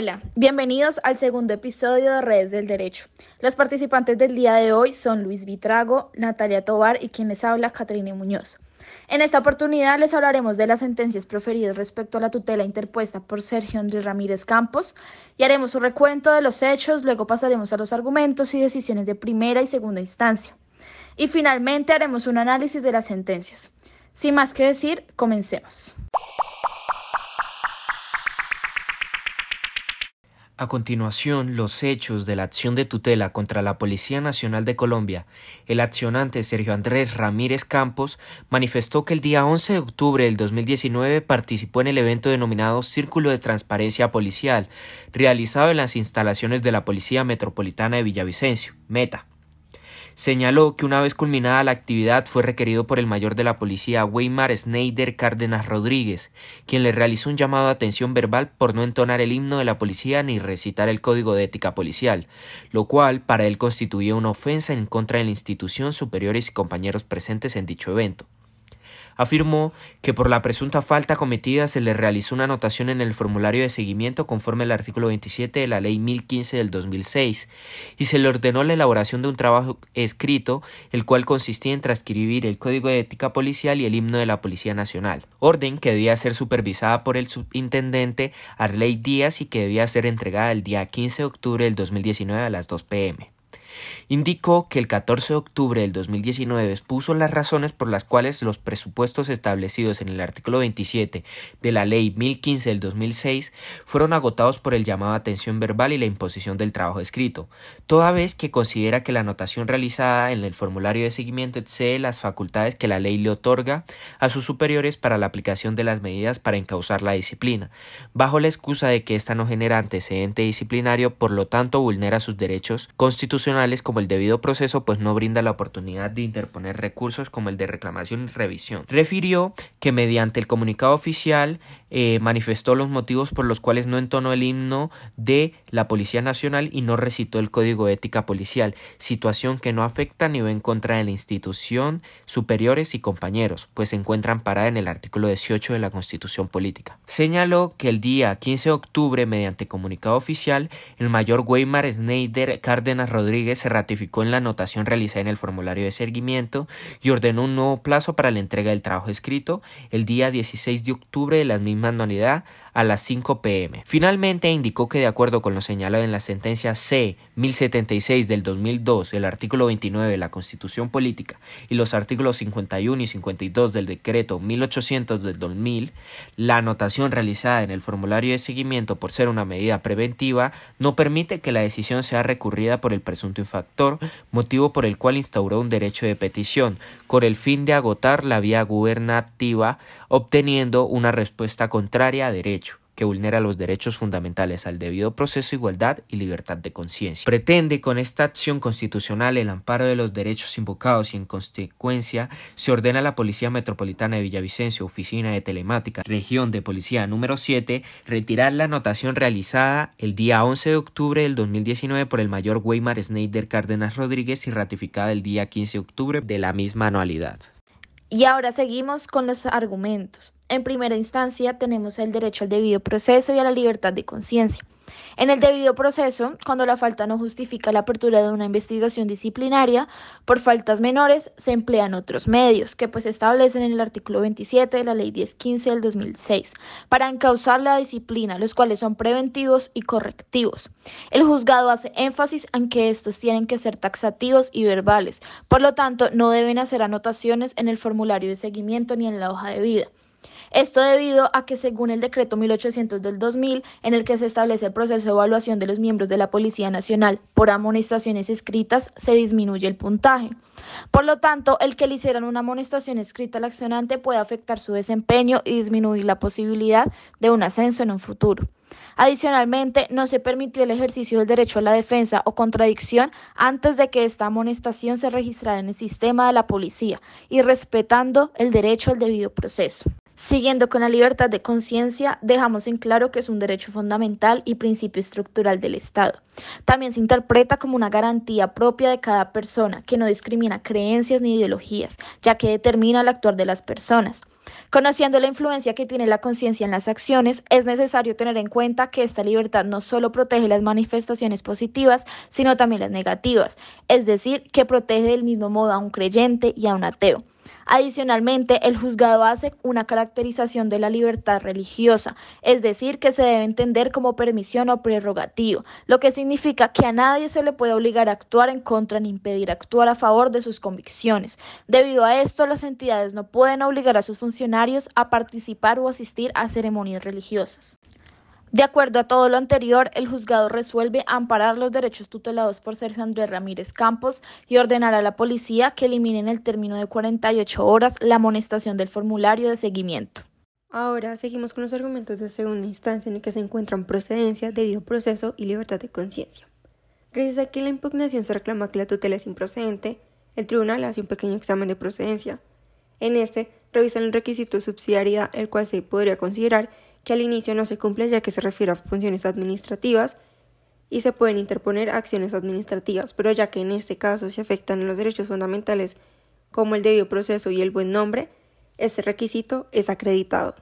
Hola, bienvenidos al segundo episodio de Redes del Derecho. Los participantes del día de hoy son Luis Vitrago, Natalia Tobar y quien les habla, Catrine Muñoz. En esta oportunidad les hablaremos de las sentencias proferidas respecto a la tutela interpuesta por Sergio Andrés Ramírez Campos y haremos un recuento de los hechos, luego pasaremos a los argumentos y decisiones de primera y segunda instancia. Y finalmente haremos un análisis de las sentencias. Sin más que decir, comencemos. A continuación, los hechos de la acción de tutela contra la Policía Nacional de Colombia. El accionante Sergio Andrés Ramírez Campos manifestó que el día 11 de octubre del 2019 participó en el evento denominado Círculo de Transparencia Policial, realizado en las instalaciones de la Policía Metropolitana de Villavicencio, Meta. Señaló que una vez culminada la actividad fue requerido por el mayor de la policía Weimar Schneider Cárdenas Rodríguez, quien le realizó un llamado de atención verbal por no entonar el himno de la policía ni recitar el código de ética policial, lo cual para él constituía una ofensa en contra de la institución, superiores y compañeros presentes en dicho evento afirmó que por la presunta falta cometida se le realizó una anotación en el formulario de seguimiento conforme al artículo 27 de la Ley 1015 del 2006 y se le ordenó la elaboración de un trabajo escrito, el cual consistía en transcribir el Código de Ética Policial y el himno de la Policía Nacional, orden que debía ser supervisada por el subintendente Arley Díaz y que debía ser entregada el día 15 de octubre del 2019 a las 2 pm indicó que el 14 de octubre del 2019 expuso las razones por las cuales los presupuestos establecidos en el artículo 27 de la Ley 1015 del 2006 fueron agotados por el llamado a atención verbal y la imposición del trabajo escrito, toda vez que considera que la anotación realizada en el formulario de seguimiento excede las facultades que la ley le otorga a sus superiores para la aplicación de las medidas para encauzar la disciplina, bajo la excusa de que ésta no genera antecedente disciplinario, por lo tanto vulnera sus derechos constitucionales como el debido proceso pues no brinda la oportunidad de interponer recursos como el de reclamación y revisión. Refirió que mediante el comunicado oficial eh, manifestó los motivos por los cuales no entonó el himno de la Policía Nacional y no recitó el Código Ética Policial, situación que no afecta ni va en contra de la institución, superiores y compañeros, pues se encuentran parada en el artículo 18 de la Constitución Política. Señaló que el día 15 de octubre, mediante comunicado oficial, el mayor Weimar Schneider Cárdenas Rodríguez se ratificó en la anotación realizada en el formulario de seguimiento y ordenó un nuevo plazo para la entrega del trabajo escrito el día 16 de octubre de la misma anualidad a las 5 pm. Finalmente indicó que de acuerdo con lo señalado en la sentencia C 1076 del 2002, el artículo 29 de la Constitución Política y los artículos 51 y 52 del decreto 1800 del 2000, la anotación realizada en el formulario de seguimiento por ser una medida preventiva no permite que la decisión sea recurrida por el presunto infractor, motivo por el cual instauró un derecho de petición, con el fin de agotar la vía gubernativa, obteniendo una respuesta contraria a derecho que vulnera los derechos fundamentales al debido proceso, igualdad y libertad de conciencia. Pretende con esta acción constitucional el amparo de los derechos invocados y en consecuencia se ordena a la Policía Metropolitana de Villavicencio, Oficina de Telemática, Región de Policía número 7, retirar la anotación realizada el día 11 de octubre del 2019 por el mayor Weimar Schneider Cárdenas Rodríguez y ratificada el día 15 de octubre de la misma anualidad. Y ahora seguimos con los argumentos. En primera instancia tenemos el derecho al debido proceso y a la libertad de conciencia. En el debido proceso, cuando la falta no justifica la apertura de una investigación disciplinaria, por faltas menores se emplean otros medios que pues establecen en el artículo 27 de la ley 1015 del 2006 para encauzar la disciplina, los cuales son preventivos y correctivos. El juzgado hace énfasis en que estos tienen que ser taxativos y verbales, por lo tanto no deben hacer anotaciones en el formulario de seguimiento ni en la hoja de vida. Esto debido a que según el decreto 1800 del 2000, en el que se establece el proceso de evaluación de los miembros de la Policía Nacional por amonestaciones escritas, se disminuye el puntaje. Por lo tanto, el que le hicieran una amonestación escrita al accionante puede afectar su desempeño y disminuir la posibilidad de un ascenso en un futuro. Adicionalmente, no se permitió el ejercicio del derecho a la defensa o contradicción antes de que esta amonestación se registrara en el sistema de la policía y respetando el derecho al debido proceso. Siguiendo con la libertad de conciencia, dejamos en claro que es un derecho fundamental y principio estructural del Estado. También se interpreta como una garantía propia de cada persona que no discrimina creencias ni ideologías, ya que determina el actuar de las personas. Conociendo la influencia que tiene la conciencia en las acciones, es necesario tener en cuenta que esta libertad no solo protege las manifestaciones positivas, sino también las negativas, es decir, que protege del mismo modo a un creyente y a un ateo. Adicionalmente, el juzgado hace una caracterización de la libertad religiosa, es decir, que se debe entender como permisión o prerrogativo, lo que significa que a nadie se le puede obligar a actuar en contra ni impedir actuar a favor de sus convicciones. Debido a esto, las entidades no pueden obligar a sus funcionarios a participar o asistir a ceremonias religiosas. De acuerdo a todo lo anterior, el juzgado resuelve amparar los derechos tutelados por Sergio Andrés Ramírez Campos y ordenar a la policía que elimine en el término de 48 horas la amonestación del formulario de seguimiento. Ahora seguimos con los argumentos de segunda instancia en el que se encuentran procedencia, debido proceso y libertad de conciencia. Gracias a que la impugnación se reclama que la tutela es improcedente, el tribunal hace un pequeño examen de procedencia. En este, revisan el requisito de subsidiariedad, el cual se podría considerar que al inicio no se cumple ya que se refiere a funciones administrativas y se pueden interponer acciones administrativas, pero ya que en este caso se afectan los derechos fundamentales como el debido proceso y el buen nombre, este requisito es acreditado.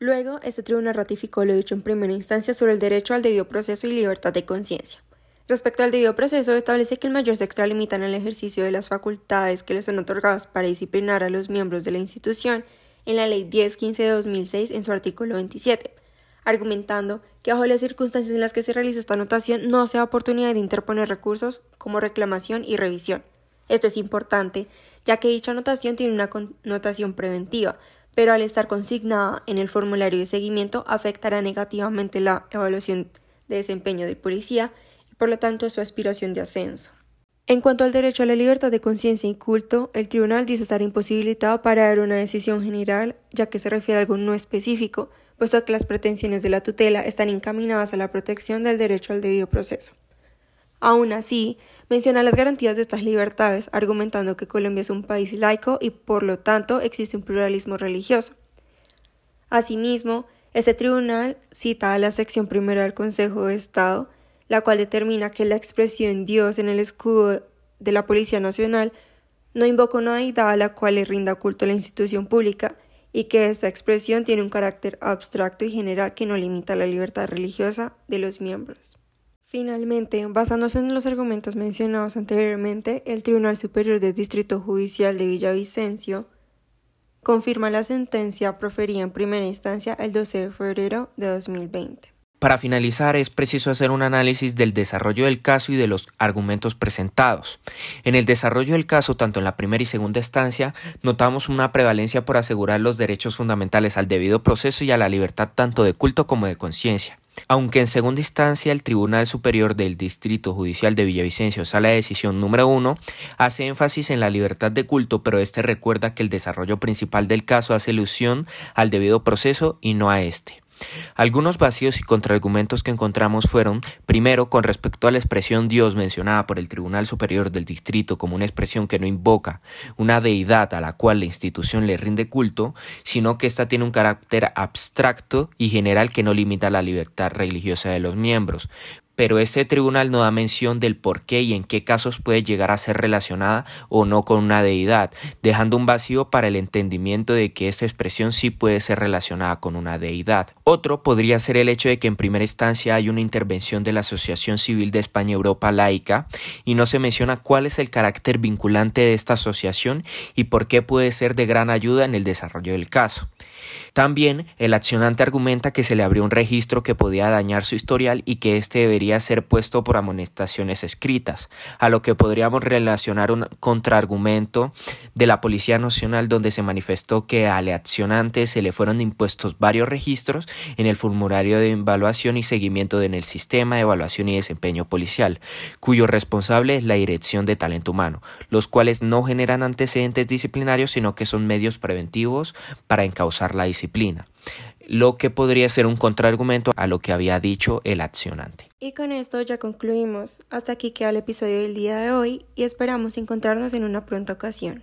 Luego, este tribunal ratificó lo dicho en primera instancia sobre el derecho al debido proceso y libertad de conciencia. Respecto al debido proceso, establece que el mayor se extralimita en el ejercicio de las facultades que le son otorgadas para disciplinar a los miembros de la institución en la Ley 1015 de 2006 en su artículo 27, argumentando que bajo las circunstancias en las que se realiza esta anotación no se da oportunidad de interponer recursos como reclamación y revisión. Esto es importante, ya que dicha anotación tiene una connotación preventiva, pero al estar consignada en el formulario de seguimiento afectará negativamente la evaluación de desempeño del policía y por lo tanto su aspiración de ascenso. En cuanto al derecho a la libertad de conciencia y culto, el tribunal dice estar imposibilitado para dar una decisión general, ya que se refiere a algo no específico, puesto que las pretensiones de la tutela están encaminadas a la protección del derecho al debido proceso. Aún así, menciona las garantías de estas libertades, argumentando que Colombia es un país laico y por lo tanto existe un pluralismo religioso. Asimismo, este tribunal cita a la sección primera del Consejo de Estado, la cual determina que la expresión Dios en el escudo de la Policía Nacional no invoca una deidad a la cual le rinda culto la institución pública y que esta expresión tiene un carácter abstracto y general que no limita la libertad religiosa de los miembros. Finalmente, basándose en los argumentos mencionados anteriormente, el Tribunal Superior del Distrito Judicial de Villavicencio confirma la sentencia proferida en primera instancia el 12 de febrero de 2020. Para finalizar, es preciso hacer un análisis del desarrollo del caso y de los argumentos presentados. En el desarrollo del caso, tanto en la primera y segunda instancia, notamos una prevalencia por asegurar los derechos fundamentales al debido proceso y a la libertad tanto de culto como de conciencia. Aunque en segunda instancia el Tribunal Superior del Distrito Judicial de Villavicencio, sala de decisión número uno, hace énfasis en la libertad de culto, pero este recuerda que el desarrollo principal del caso hace alusión al debido proceso y no a este. Algunos vacíos y contraargumentos que encontramos fueron, primero, con respecto a la expresión Dios mencionada por el Tribunal Superior del Distrito como una expresión que no invoca una deidad a la cual la institución le rinde culto, sino que ésta tiene un carácter abstracto y general que no limita la libertad religiosa de los miembros, pero este tribunal no da mención del por qué y en qué casos puede llegar a ser relacionada o no con una deidad, dejando un vacío para el entendimiento de que esta expresión sí puede ser relacionada con una deidad. Otro podría ser el hecho de que en primera instancia hay una intervención de la Asociación Civil de España Europa Laica y no se menciona cuál es el carácter vinculante de esta asociación y por qué puede ser de gran ayuda en el desarrollo del caso. También el accionante argumenta que se le abrió un registro que podía dañar su historial y que éste ser puesto por amonestaciones escritas, a lo que podríamos relacionar un contraargumento de la Policía Nacional donde se manifestó que al accionante se le fueron impuestos varios registros en el formulario de evaluación y seguimiento en el sistema de evaluación y desempeño policial, cuyo responsable es la Dirección de Talento Humano, los cuales no generan antecedentes disciplinarios sino que son medios preventivos para encauzar la disciplina, lo que podría ser un contraargumento a lo que había dicho el accionante. Y con esto ya concluimos. Hasta aquí queda el episodio del día de hoy y esperamos encontrarnos en una pronta ocasión.